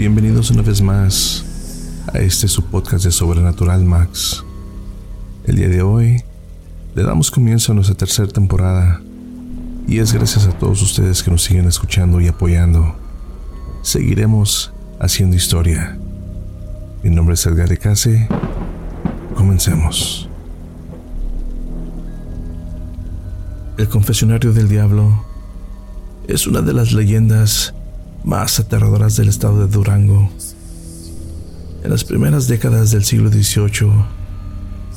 Bienvenidos una vez más a este su podcast de Sobrenatural Max. El día de hoy le damos comienzo a nuestra tercera temporada y es gracias a todos ustedes que nos siguen escuchando y apoyando. Seguiremos haciendo historia. Mi nombre es Edgar de Case. Comencemos. El confesionario del diablo es una de las leyendas más aterradoras del estado de Durango. En las primeras décadas del siglo XVIII,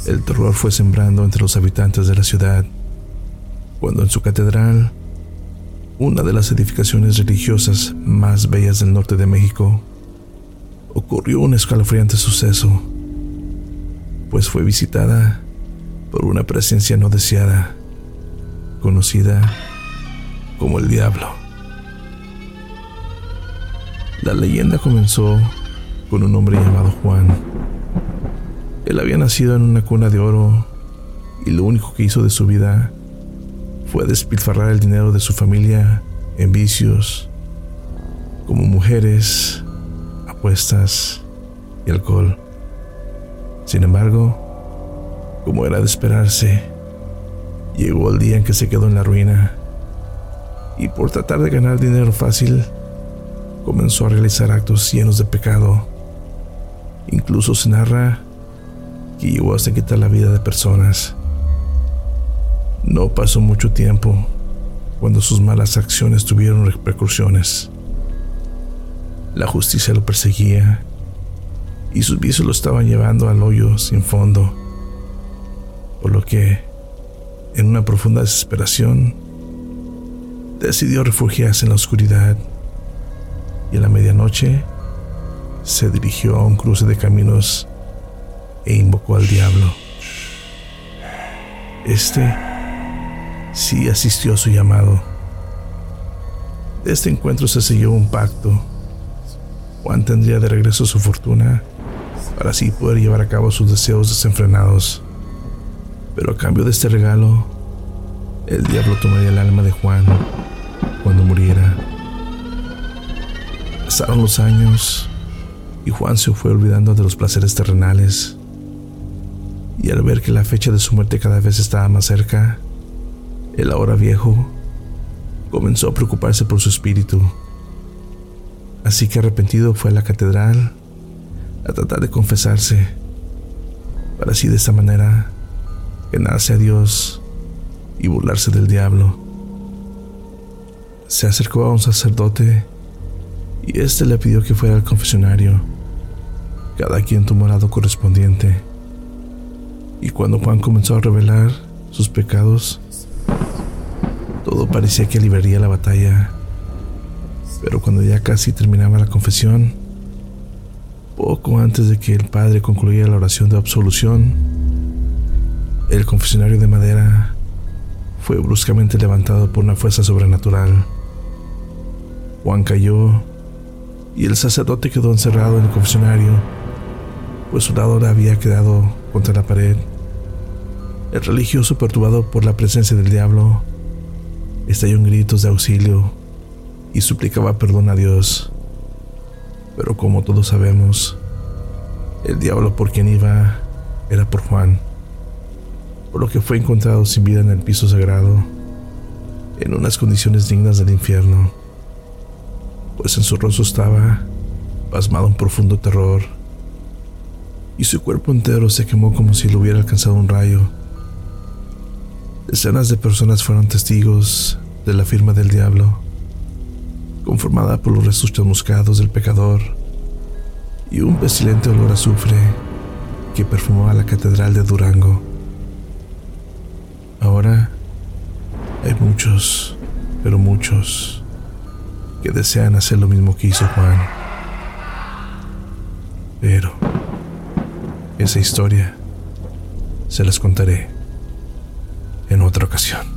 el terror fue sembrando entre los habitantes de la ciudad, cuando en su catedral, una de las edificaciones religiosas más bellas del norte de México, ocurrió un escalofriante suceso, pues fue visitada por una presencia no deseada, conocida como el diablo. La leyenda comenzó con un hombre llamado Juan. Él había nacido en una cuna de oro y lo único que hizo de su vida fue despilfarrar el dinero de su familia en vicios como mujeres, apuestas y alcohol. Sin embargo, como era de esperarse, llegó el día en que se quedó en la ruina y por tratar de ganar dinero fácil, comenzó a realizar actos llenos de pecado. Incluso se narra que llegó hasta quitar la vida de personas. No pasó mucho tiempo cuando sus malas acciones tuvieron repercusiones. La justicia lo perseguía y sus vicios lo estaban llevando al hoyo sin fondo, por lo que, en una profunda desesperación, decidió refugiarse en la oscuridad y a la medianoche se dirigió a un cruce de caminos e invocó al diablo. Este sí asistió a su llamado. De este encuentro se selló un pacto. Juan tendría de regreso su fortuna para así poder llevar a cabo sus deseos desenfrenados. Pero a cambio de este regalo, el diablo tomaría el alma de Juan cuando muriera. Pasaron los años y Juan se fue olvidando de los placeres terrenales. Y al ver que la fecha de su muerte cada vez estaba más cerca, el ahora viejo comenzó a preocuparse por su espíritu. Así que arrepentido fue a la catedral a tratar de confesarse, para así de esta manera ganarse a Dios y burlarse del diablo se acercó a un sacerdote y éste le pidió que fuera al confesionario. Cada quien tomó el lado correspondiente. Y cuando Juan comenzó a revelar sus pecados, todo parecía que liberaría la batalla. Pero cuando ya casi terminaba la confesión, poco antes de que el padre concluyera la oración de absolución, el confesionario de madera fue bruscamente levantado por una fuerza sobrenatural. Juan cayó y el sacerdote quedó encerrado en el confesionario, pues su lado había quedado contra la pared. El religioso, perturbado por la presencia del diablo, estalló en gritos de auxilio y suplicaba perdón a Dios. Pero como todos sabemos, el diablo por quien iba era por Juan, por lo que fue encontrado sin vida en el piso sagrado, en unas condiciones dignas del infierno pues en su rostro estaba pasmado un profundo terror y su cuerpo entero se quemó como si lo hubiera alcanzado un rayo. Decenas de personas fueron testigos de la firma del diablo, conformada por los restos chamuscados del pecador y un pestilente olor a azufre que perfumaba la catedral de Durango. Ahora hay muchos, pero muchos que desean hacer lo mismo que hizo Juan. Pero esa historia se las contaré en otra ocasión.